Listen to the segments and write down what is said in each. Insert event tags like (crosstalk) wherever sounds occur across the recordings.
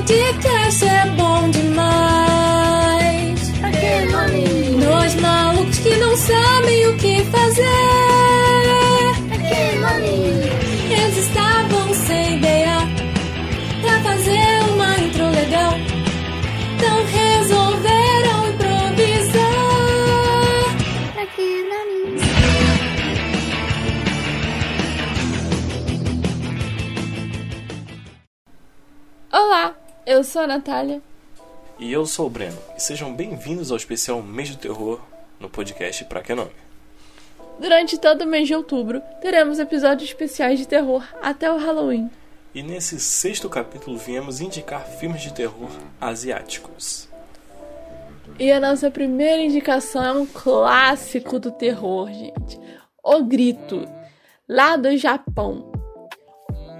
podcast é bom eu sou a Natália. E eu sou o Breno, e sejam bem-vindos ao especial Mês do Terror no podcast Pra Que Nome. Durante todo o mês de outubro, teremos episódios especiais de terror até o Halloween. E nesse sexto capítulo viemos indicar filmes de terror asiáticos. E a nossa primeira indicação é um clássico do terror, gente. O Grito, lá do Japão.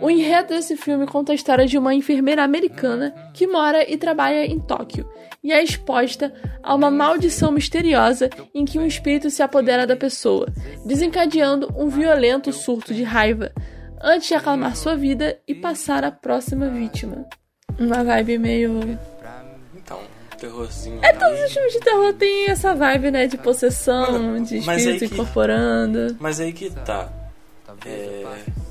O enredo desse filme conta a história de uma enfermeira americana que mora e trabalha em Tóquio e é exposta a uma maldição misteriosa em que um espírito se apodera da pessoa, desencadeando um violento surto de raiva antes de acalmar sua vida e passar à próxima vítima. Uma vibe meio Então, um terrorzinho. É, todos os filmes de terror têm essa vibe, né? De possessão, Mano, de espírito que- incorporando. Mas aí que tá. É,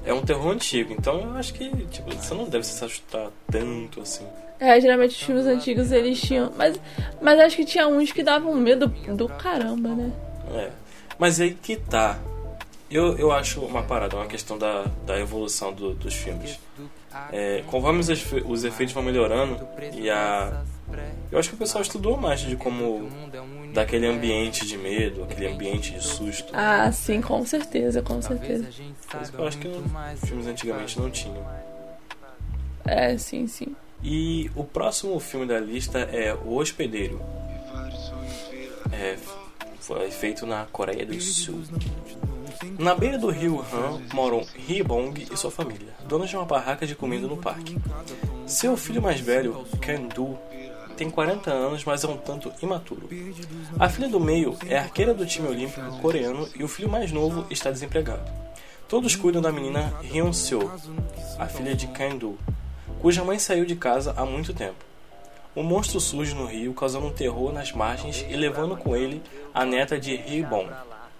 é um terror antigo, então eu acho que tipo, você não deve se assustar tanto assim. É, geralmente os filmes antigos eles tinham. Mas, mas acho que tinha uns que davam medo do caramba, né? É. Mas aí que tá. Eu, eu acho uma parada, uma questão da, da evolução do- dos filmes. É, conforme os, efe- os efeitos vão melhorando e a. Eu acho que o pessoal estudou mais de como dar aquele ambiente de medo, aquele ambiente de susto. Ah, sim, com certeza, com certeza. Coisa que eu acho que os filmes antigamente não tinham. É, sim, sim. E o próximo filme da lista é O Hospedeiro. É, foi feito na Coreia do Sul. Na beira do rio Han moram Hee-bong e sua família, donos de uma barraca de comida no parque. Seu filho mais velho, Kan-do, tem 40 anos, mas é um tanto imaturo. A filha do meio é arqueira do time olímpico coreano e o filho mais novo está desempregado. Todos cuidam da menina Hyun-seo, a filha de Kan-do, cuja mãe saiu de casa há muito tempo. O monstro surge no rio, causando um terror nas margens e levando com ele a neta de Hee-bong.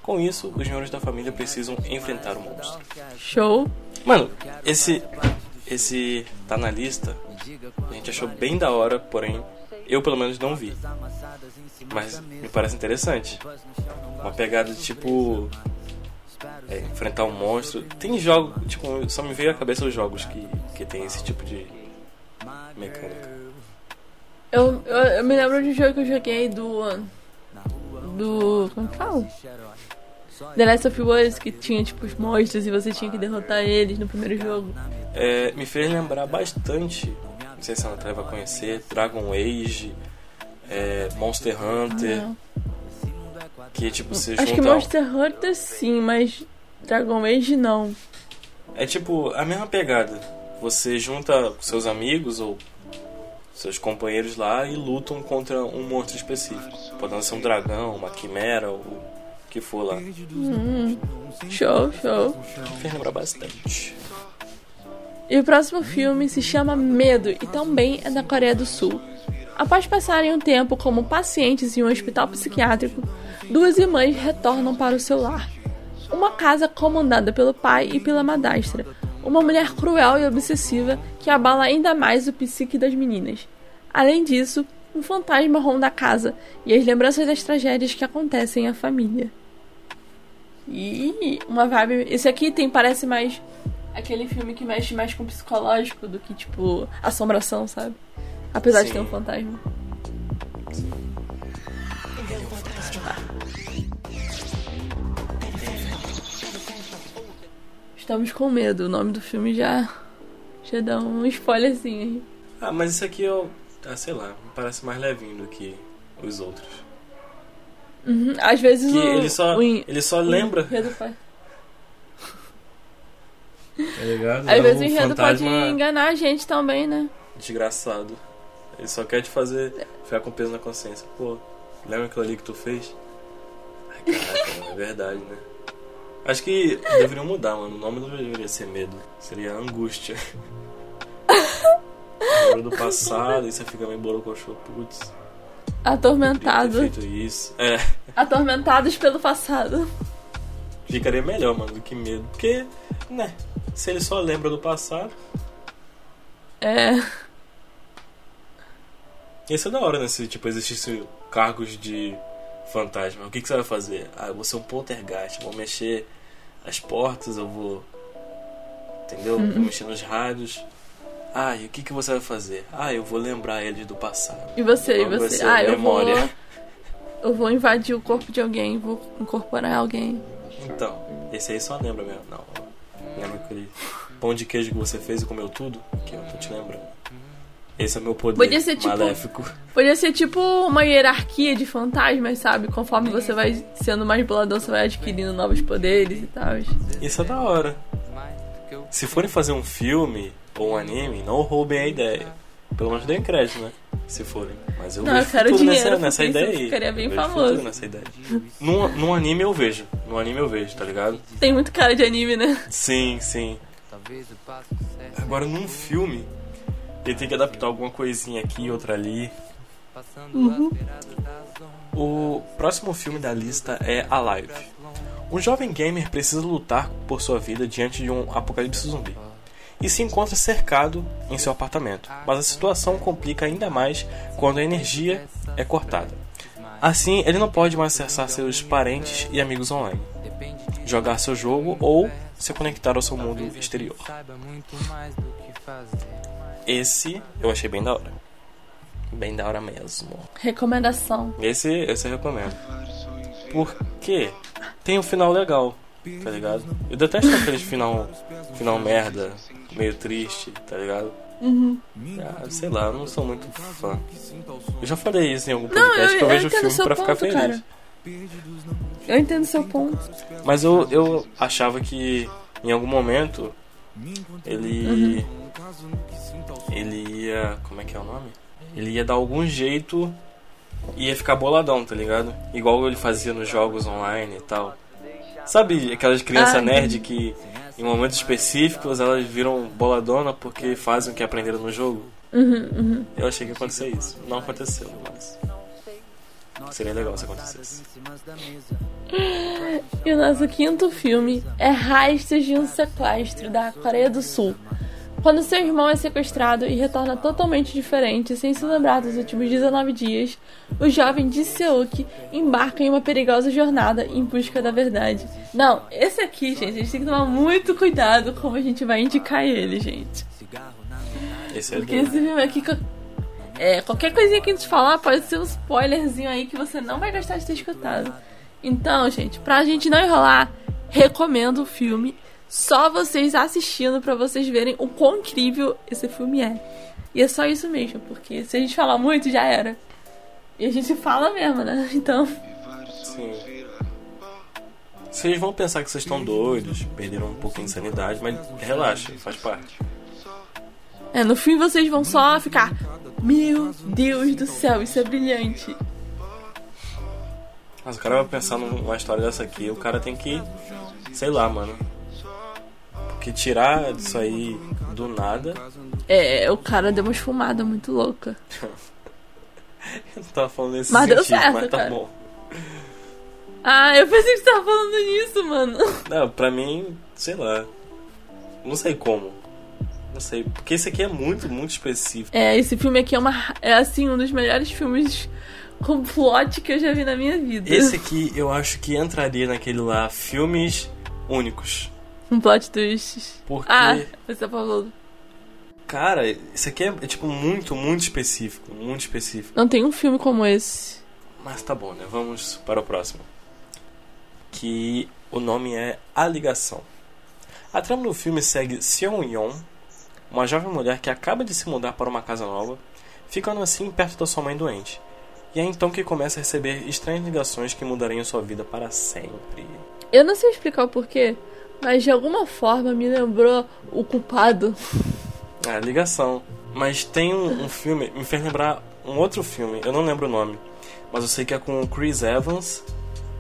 Com isso, os membros da família precisam enfrentar o monstro. Show. Mano, esse esse tá na lista. A gente achou bem da hora, porém eu pelo menos não vi. Mas me parece interessante. Uma pegada de tipo é, enfrentar um monstro. Tem jogos, tipo, só me veio à cabeça os jogos que que tem esse tipo de mecânica. Eu, eu, eu me lembro de um jogo que eu joguei do. Do. Como que fala? The Last of Us, que tinha tipo os monstros e você tinha que derrotar eles no primeiro jogo. É, me fez lembrar bastante, não sei se a Natália vai conhecer, Dragon Age, é, Monster Hunter, Não. que tipo você Acho que. Monster Hunter sim, mas Dragon Age não. É tipo a mesma pegada. Você junta seus amigos ou seus companheiros lá e lutam contra um monstro específico. Pode ser um dragão, uma quimera ou o que for lá. Show, show. Me fez lembrar bastante. E o próximo filme se chama Medo e também é da Coreia do Sul. Após passarem um tempo como pacientes em um hospital psiquiátrico, duas irmãs retornam para o seu lar. Uma casa comandada pelo pai e pela madrastra, uma mulher cruel e obsessiva que abala ainda mais o psique das meninas. Além disso, um fantasma ronda a casa e as lembranças das tragédias que acontecem à família. E uma vibe. Esse aqui tem parece mais aquele filme que mexe mais com o psicológico do que, tipo, assombração, sabe? Apesar de Sim. ter um fantasma. Estamos com medo. O nome do filme já. Já dá um spoilerzinho aí. Ah, mas isso aqui eu. Ah, sei lá, parece mais levinho do que os outros. Uhum. Às vezes Que o. ele só, o ele só o lembra, pode- tá ligado? Às É vezes o enredo pode enganar a gente também, né? desgraçado. Ele só quer te fazer ficar com peso na consciência. Pô, lembra aquilo ali que tu fez? Ai, caraca, é verdade, né? Acho que deveriam mudar, mano. O nome não deveria ser medo. Seria angústia. (laughs) lembra do passado e você fica meio borocochô, putz. Atormentado. feito isso. É, Atormentados pelo passado. ficaria melhor, mano, do que medo. Porque, né, se ele só lembra do passado, É. ia ser da hora, né? Se, tipo, existisse cargos de fantasma. O que, que você vai fazer? Ah, eu vou ser um poltergeist, eu vou mexer as portas, eu vou... Entendeu? Vou mexer nos rádios. Ah, e o que, que você vai fazer? Ah, eu vou lembrar eles do passado. E você, e você? Ah, eu vou. memória. Eu vou invadir o corpo de alguém, vou incorporar alguém. Então, esse aí só lembra mesmo. Não, aquele pão de queijo que você fez e comeu tudo? Que eu tô te lembrando. Esse é meu poder Podia ser, tipo, maléfico. Podia ser tipo uma hierarquia de fantasmas, sabe? Conforme você vai sendo mais boladão, você vai adquirindo novos poderes e tal. Isso é da hora. Se forem fazer um filme ou um anime, não roubem a ideia. Pelo menos deem crédito, né? Se forem. Mas eu Não, eu vejo quero futuro dinheiro, nessa, nessa ideia aí. ficaria bem Eu famoso. nessa ideia. Num, num anime eu vejo. Num anime eu vejo, tá ligado? Tem muito cara de anime, né? Sim, sim. Agora num filme, ele tem que adaptar alguma coisinha aqui, outra ali. Uhum. O próximo filme da lista é Alive. Um jovem gamer precisa lutar por sua vida diante de um apocalipse zumbi. E se encontra cercado em seu apartamento, mas a situação complica ainda mais quando a energia é cortada. Assim, ele não pode mais acessar seus parentes e amigos online, jogar seu jogo ou se conectar ao seu mundo exterior. Esse eu achei bem da hora. Bem da hora mesmo. Recomendação. Esse, esse eu recomendo. Porque tem um final legal, tá ligado? Eu detesto aqueles final, final merda, meio triste, tá ligado? Uhum. Ah, sei lá, eu não sou muito fã. Eu já falei isso em algum Não, podcast eu- que eu vejo entendo filme pra ficar ponto, feliz. cara. Eu entendo seu ponto. Mas eu, eu achava que em algum momento ele. Ele ia. Como é que é o nome? Ele ia dar algum jeito e ia ficar boladão, tá ligado? Igual ele fazia nos jogos online e tal. Sabe aquelas crianças Ah, nerd que em momentos específicos elas viram boladona porque fazem o que aprenderam no jogo? Uhum, uhum. Eu achei que ia acontecer isso. Não aconteceu, mas. Seria legal se acontecesse. E o nosso quinto filme é Rastas de um Sequestro, da Coreia do Sul. Quando seu irmão é sequestrado e retorna totalmente diferente, sem se lembrar dos últimos 19 dias, o jovem Seok embarca em uma perigosa jornada em busca da verdade. Não, esse aqui, gente, a gente tem que tomar muito cuidado como a gente vai indicar ele, gente. Esse é Porque esse filme aqui, é, qualquer coisinha que a gente falar pode ser um spoilerzinho aí que você não vai gostar de ter escutado. Então, gente, pra gente não enrolar, recomendo o filme. Só vocês assistindo pra vocês verem o quão incrível esse filme é. E é só isso mesmo, porque se a gente falar muito, já era. E a gente fala mesmo, né? (laughs) Então, Sim. Vocês vão pensar que vocês estão doidos, perderam um pouquinho de sanidade, mas relaxa, faz parte. é, no fim vocês vão só ficar. Meu Deus do céu, isso é brilhante. Mas o cara vai pensar numa história dessa aqui, o cara tem que. Sei lá, mano. Porque tirar isso aí do nada. É, o cara deu uma esfumada muito louca. Eu (laughs) não tava falando nesse Mas deu sentido, certo, mas tá cara. bom. Ah, eu pensei que você tava falando nisso, mano. (laughs) Não, pra mim, sei lá. Não sei como. Não sei. Porque esse aqui é muito, muito específico. É, esse filme aqui é uma. É assim, um dos melhores filmes com plot que eu já vi na minha vida. Esse (laughs) aqui eu acho que entraria naquele lá, filmes únicos. (laughs) Um plot twist. Porque, Ah, você falou. cara, esse aqui é, é, tipo muito, muito específico. Muito específico. Não tem um filme como esse. Mas tá bom, né? Vamos para o próximo. Que o nome é A Ligação. A trama do filme segue Seon Yeon, uma jovem mulher que acaba de se mudar para uma casa nova, ficando assim perto da sua mãe doente. E é então que começa a receber estranhas ligações que mudariam sua vida para sempre. Eu não sei explicar o porquê, mas de alguma forma me lembrou o culpado. É, ligação. Mas tem um, um filme, me fez lembrar um outro filme, eu não lembro o nome, mas eu sei que é com o Chris Evans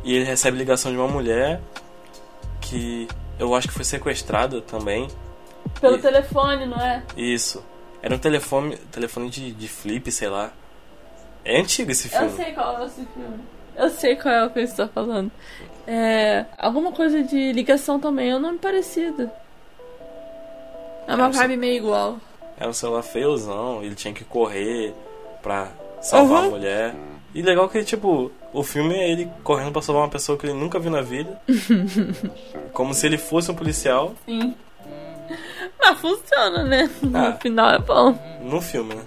e ele recebe ligação de uma mulher que eu acho que foi sequestrada também. Pelo E- telefone, não é? Isso. Era um telefone, telefone de, de flip, sei lá. É antigo esse filme. Eu sei qual é esse filme. Eu sei qual é o que você tá falando. É. Alguma coisa de ligação também, é um nome parecido. É uma É, vibe meio igual. Era um celular feiozão, ele tinha que correr pra salvar Uhum. a mulher. E legal que, tipo, o filme é ele correndo pra salvar uma pessoa que ele nunca viu na vida. (laughs) como se ele fosse um policial Sim. Mas funciona, né? Ah. No final é bom. no filme, né?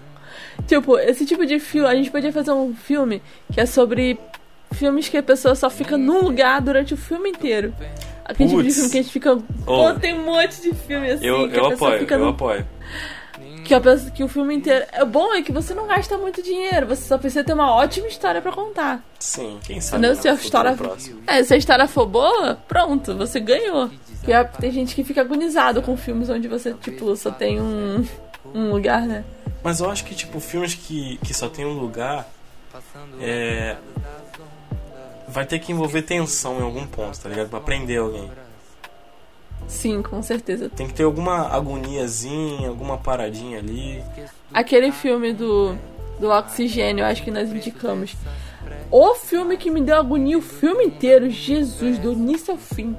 Tipo, esse tipo de filme, a gente podia fazer um filme que é sobre filmes que a pessoa só fica num lugar durante o filme inteiro. Aquele tipo de filme que a gente fica. Pô, tem um monte de filme assim Eu, que eu a apoio, fica eu num apoio. que, a pessoa, que o filme inteiro. É bom é que você não gasta muito dinheiro, você só precisa ter uma ótima história pra contar. Sim, quem sabe. Né, Se a no história. É, se a história for boa, pronto, você ganhou. Porque é- tem gente que fica agonizado com filmes onde você, tipo, só tem um, um lugar, né? Mas eu acho que, tipo, filmes que, que só tem um lugar. É. Vai ter que envolver tensão em algum ponto, tá ligado? Pra prender alguém. Sim, com certeza. Tem que ter alguma agoniazinha, alguma paradinha ali. Aquele filme do, do Oxigênio, acho que nós indicamos. O filme que me deu agonia o filme inteiro, Jesus, do início ao fim.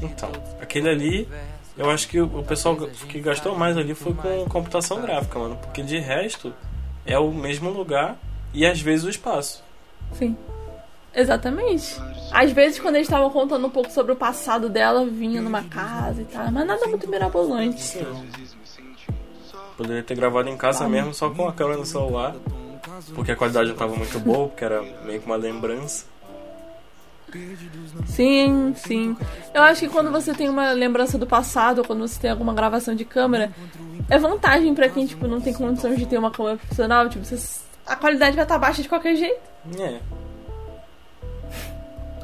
Então, aquele ali, eu acho que o pessoal que gastou mais ali foi com computação gráfica, mano. Porque de resto, é o mesmo lugar e às vezes o espaço. Sim. Exatamente. Às vezes, quando eles estavam contando um pouco sobre o passado dela, vinha numa casa e tal, mas nada muito mirabolante. Poderia ter gravado em casa mesmo, só com a câmera no celular. Porque a qualidade não tava muito boa, porque era meio que uma lembrança. Sim, sim. Eu acho que quando você tem uma lembrança do passado, ou quando você tem alguma gravação de câmera, é vantagem pra quem, tipo, não tem condições de ter uma câmera profissional, tipo, você- a qualidade vai estar baixa de qualquer jeito. É.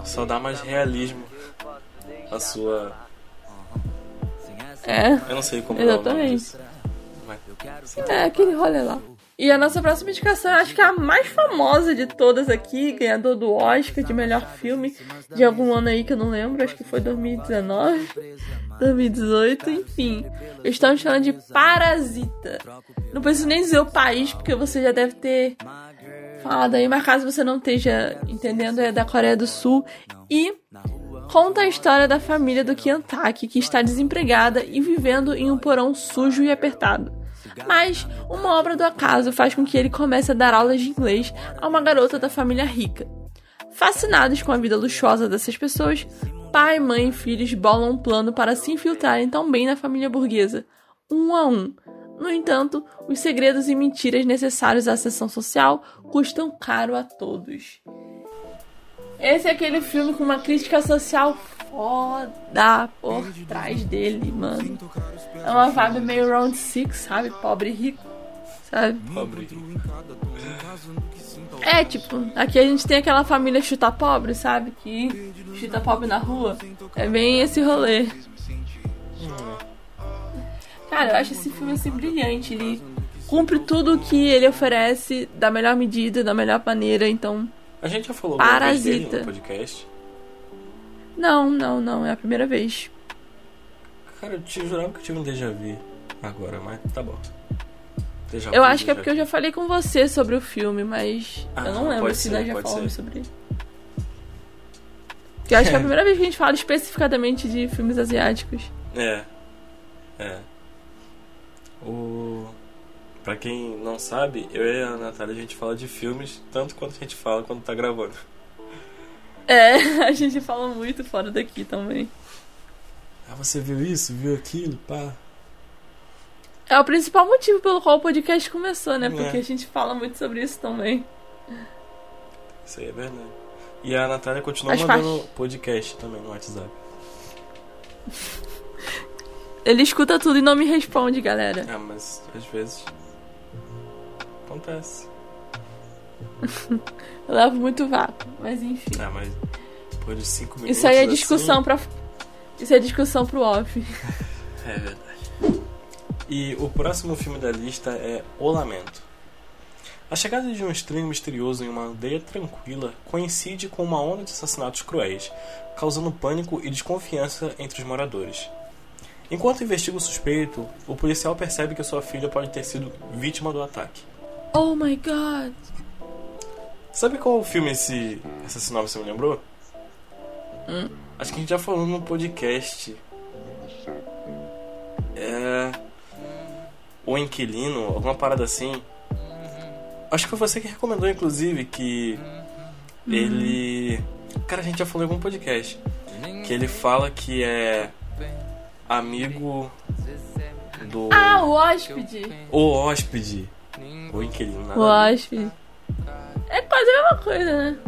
Só dá mais realismo à sua. É. Eu não sei como é Exatamente. É, aquele rolê lá. E a nossa próxima indicação, eu acho que é a mais famosa de todas aqui, ganhador do Oscar de melhor filme de algum ano aí que eu não lembro, acho que foi 2019, 2018, enfim. Estamos falando de Parasita. Não preciso nem dizer o país, porque você já deve ter falado aí, mas caso você não esteja entendendo, é da Coreia do Sul. E conta a história da família do Kyantaki, que está desempregada e vivendo em um porão sujo e apertado. Mas uma obra do acaso faz com que ele comece a dar aulas de inglês a uma garota da família rica. Fascinados com a vida luxuosa dessas pessoas, pai, mãe e filhos bolam um plano para se infiltrarem tão bem na família burguesa, um a um. No entanto, os segredos e mentiras necessários à ascensão social custam caro a todos. Esse é aquele filme com uma crítica social foda por trás dele, mano. É uma vibe meio round six, sabe? Pobre e rico, sabe? Pobre. É, tipo, aqui a gente tem aquela família chuta pobre, sabe? Que chuta pobre na rua. É bem esse rolê. Cara, eu acho esse filme assim brilhante. Ele cumpre tudo o que ele oferece da melhor medida, da melhor maneira. Então, A gente já falou Parasita. no podcast. não, não, não. É a primeira vez. Cara, eu te jurava que eu tive um déjà vu agora, mas tá bom. Déjà Eu acho que é porque eu já falei com você sobre o filme, mas Ah, eu não lembro se nós já falamos sobre ele. Porque eu acho que é a (laughs) primeira vez que a gente fala especificadamente de filmes asiáticos. É. É. Pra quem não sabe, eu e a Natália a gente fala de filmes tanto quanto a gente fala quando tá gravando. É, (laughs) a gente fala muito fora daqui também. Ah, você viu isso? Viu aquilo? Pá. É o principal motivo pelo qual o podcast começou, né? Porque É. a gente fala muito sobre isso também. Isso aí é verdade. E a Natália continua Faz mandando podcast também no WhatsApp. Ele escuta tudo e não me responde, galera. Ah, mas às vezes. Acontece. (laughs) Eu levo muito vácuo, mas enfim. Ah, mas depois de 5 minutos. Isso aí é assim, discussão pra. Isso é discussão pro off. (laughs) É verdade. E o próximo filme da lista é O Lamento. A chegada de um estranho misterioso em uma aldeia tranquila coincide com uma onda de assassinatos cruéis, causando pânico e desconfiança entre os moradores. Enquanto investiga o suspeito, o policial percebe que sua filha pode ter sido vítima do ataque. Oh my god. Sabe qual filme esse, essa sinopse me lembrou? Hum? Acho que a gente já falou no podcast. É. O Inquilino, alguma parada assim. Acho que foi você que recomendou, inclusive, que ele. Cara, a gente já falou em algum podcast. Que ele fala que é amigo do. Ah, o hóspede. O hóspede. O inquilino, nada O hóspede. É quase a mesma coisa, né?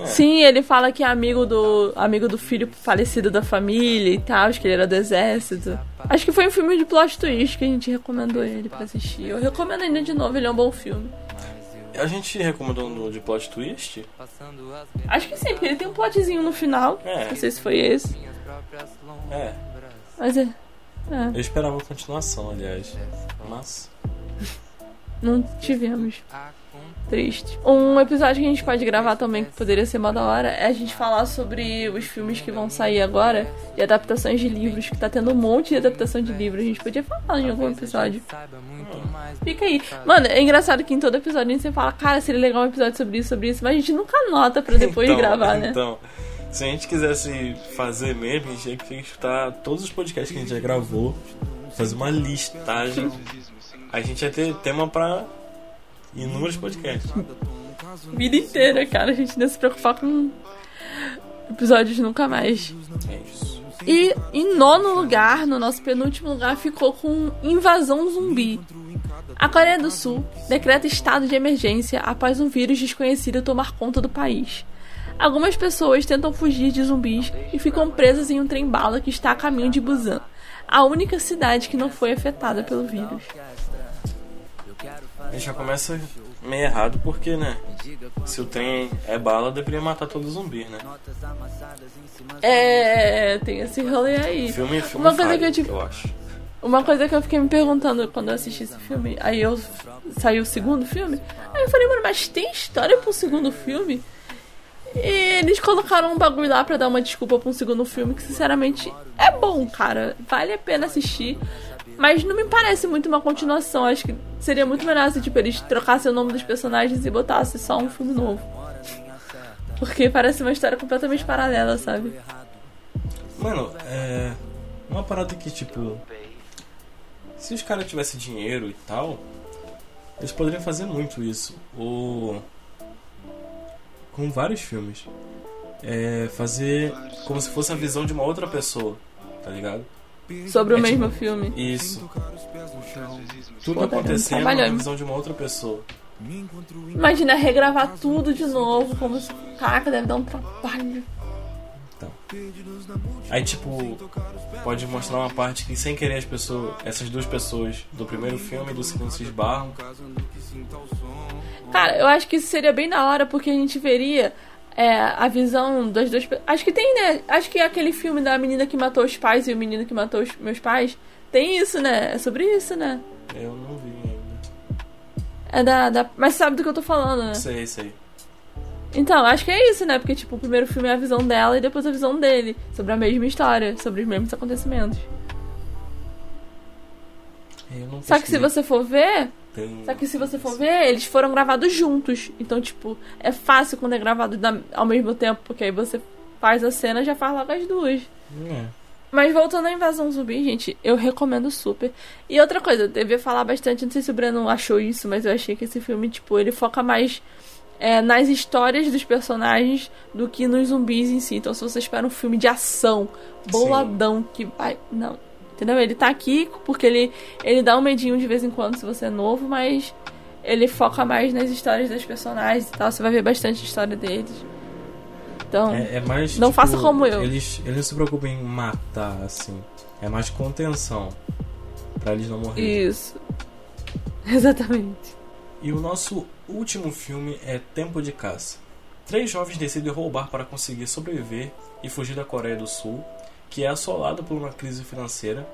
É. Sim, ele fala que é amigo do amigo do filho falecido da família e tal, acho que ele era do exército. Acho que foi um filme de plot twist que a gente recomendou ele pra assistir. Eu recomendo ainda de novo, ele é um bom filme. A gente recomendou no de plot twist. Acho que sim, porque ele tem um plotzinho no final. É. Não sei se foi esse. É. Mas é. é Eu esperava a continuação, aliás. Mas. Não tivemos. Triste. Um episódio que a gente pode gravar também, que poderia ser mó da hora, é a gente falar sobre os filmes que vão sair agora e adaptações de livros, que tá tendo um monte de adaptação de livros. A gente podia falar em algum episódio. Fica aí. Mano, é engraçado que em todo episódio a gente sempre fala, cara, seria legal um episódio sobre isso, sobre isso, mas a gente nunca anota pra depois Então, gravar, né? Então, se a gente quisesse fazer mesmo, a gente tinha que escutar todos os podcasts que a gente já gravou, fazer uma listagem. A gente ia ter tema pra inúmeros podcasts. Vida inteira, cara. A gente não se preocupar com episódios nunca mais. É isso. E em nono lugar, no nosso penúltimo lugar, ficou com Invasão Zumbi. A Coreia do Sul decreta estado de emergência após um vírus desconhecido tomar conta do país. Algumas pessoas tentam fugir de zumbis e ficam presas em um trem-bala que está a caminho de Busan, a única cidade que não foi afetada pelo vírus. A gente já começa meio errado porque, né? Se o trem é bala, deveria matar todos os zumbis, né? É, tem esse rolê aí. Filme, filme Uma coisa que eu, tipo, eu acho. Uma coisa que eu fiquei me perguntando quando eu assisti esse filme, aí eu saiu o segundo filme, aí eu falei, mano, mas tem história pro segundo filme? E eles colocaram um bagulho lá pra dar uma desculpa pra um segundo filme que sinceramente é bom, cara. Vale a pena assistir. Mas não me parece muito uma continuação. Acho que seria muito melhor se tipo, eles trocassem o nome dos personagens e botassem só um filme novo. Porque parece uma história completamente paralela, sabe? Mano, é. Uma parada que, tipo. Se os caras tivessem dinheiro e tal, eles poderiam fazer muito isso. Ou. Com vários filmes. É. Fazer como se fosse a visão de uma outra pessoa, tá ligado? Sobre o É mesmo tipo- filme. Isso. Tudo Pô, acontecendo na visão de uma outra pessoa. Imagina regravar tudo de novo, como se. Caraca, deve dar um trabalho. Aí, tipo, pode mostrar uma parte que sem querer as pessoas, essas duas pessoas do primeiro filme e do segundo se esbarram. Cara, eu acho que isso seria bem da hora, porque a gente veria é, a visão das duas pessoas. Acho que tem, né? Acho que aquele filme da menina que matou os pais e o menino que matou os meus pais. Tem isso, né? É sobre isso, né? Eu não vi ainda. É da, da. Mas sabe do que eu tô falando, né? Sei, sei. Então, acho que é isso, né? Porque, tipo, o primeiro filme é a visão dela e depois a visão dele. Sobre a mesma história, sobre os mesmos acontecimentos. Eu não Só que se você for ver, Tem- Só que se você for ver, eles foram gravados juntos. Então, tipo, é fácil quando é gravado ao mesmo tempo, porque aí você faz a cena e já faz logo as duas. É. Mas voltando à invasão zumbi, gente, eu recomendo super. E outra coisa, eu devia falar bastante, não sei se o Breno achou isso, mas eu achei que esse filme, tipo, ele foca mais é, nas histórias dos personagens do que nos zumbis em si. Então, se você espera um filme de ação, boladão, que vai. Não. Entendeu? Ele tá aqui porque ele, ele dá um medinho de vez em quando se você é novo, mas ele foca mais nas histórias dos personagens e tal. Você vai ver bastante história deles. Então. É, é mais. Não tipo, faça como eu. Eles, eles não se preocupam em matar, assim. É mais contenção. Pra eles não morrerem. Isso. (laughs) Exatamente. E o nosso último filme é Tempo de Caça. Três jovens decidem roubar para conseguir sobreviver e fugir da Coreia do Sul, que é assolada por uma crise financeira.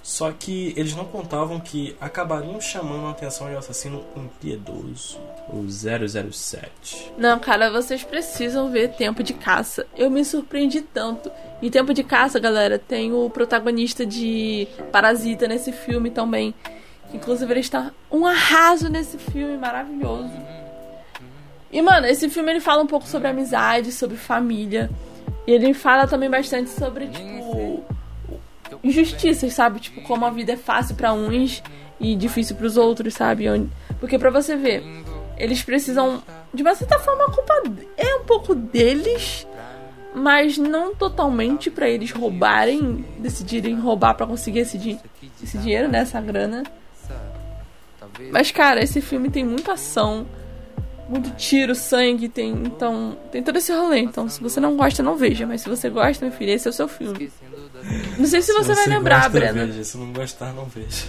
Só que eles não contavam que acabariam chamando a atenção de um assassino impiedoso, o 007. Não, cara, vocês precisam ver Tempo de Caça. Eu me surpreendi tanto. Em Tempo de Caça, galera, tem o protagonista de Parasita nesse filme também. Inclusive, ele está um arraso nesse filme maravilhoso. E, mano, esse filme ele fala um pouco sobre amizade, sobre família. E ele fala também bastante sobre, tipo, injustiças, sabe? Tipo, como a vida é fácil para uns e difícil para os outros, sabe? Porque para você ver, eles precisam de uma certa forma a culpa é um pouco deles, mas não totalmente para eles roubarem, decidirem roubar para conseguir esse, di esse dinheiro, né, essa grana. Mas cara, esse filme tem muita ação, muito tiro, sangue, tem então tem todo esse rolê. Então, se você não gosta, não veja, mas se você gosta, meu filho, esse é o seu filme. Não sei se, se você, vai lembrar, gosta, Breno. Veja. Se não gostar, não veja.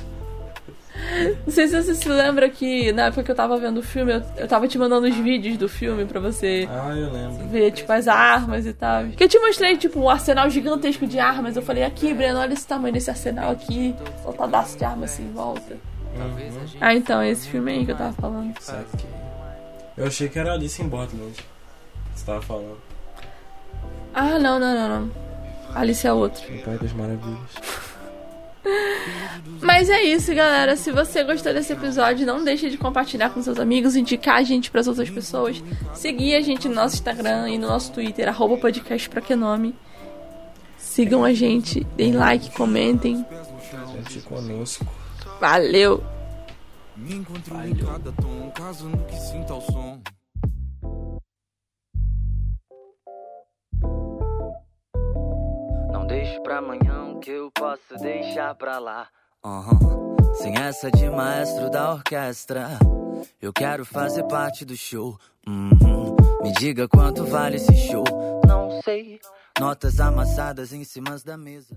Não sei se você se lembra que na época que eu tava vendo o filme, eu, eu tava te mandando os vídeos do filme pra você ah, eu lembro. ver, tipo, as armas e tal. Que eu te mostrei, tipo, um arsenal gigantesco de armas. Eu falei, aqui, Breno, olha esse tamanho desse arsenal aqui. Soltadaço de armas assim em volta. Uhum. Ah, então, é esse filme aí que eu tava falando. Saquei. Eu achei que era Alice em Borderland. Você tava falando. Ah, não, não, não, não. Alice é outro. O Pai das Maravilhas. Mas é isso, galera. Se você gostou desse episódio, não deixe de compartilhar com seus amigos, indicar a gente para as outras pessoas, seguir a gente no nosso Instagram e no nosso Twitter, arroba podcast pra que nome. Sigam a gente, deem like, comentem. Gente conosco. Valeu! Me encontro em cada tom, caso no que sinta o som. Não deixe pra amanhã o que eu posso deixar pra lá. Uhum. Sem essa de maestro da orquestra, eu quero fazer parte do show. Uhum. Me diga quanto vale esse show. Não sei. Notas amassadas em cima da mesa.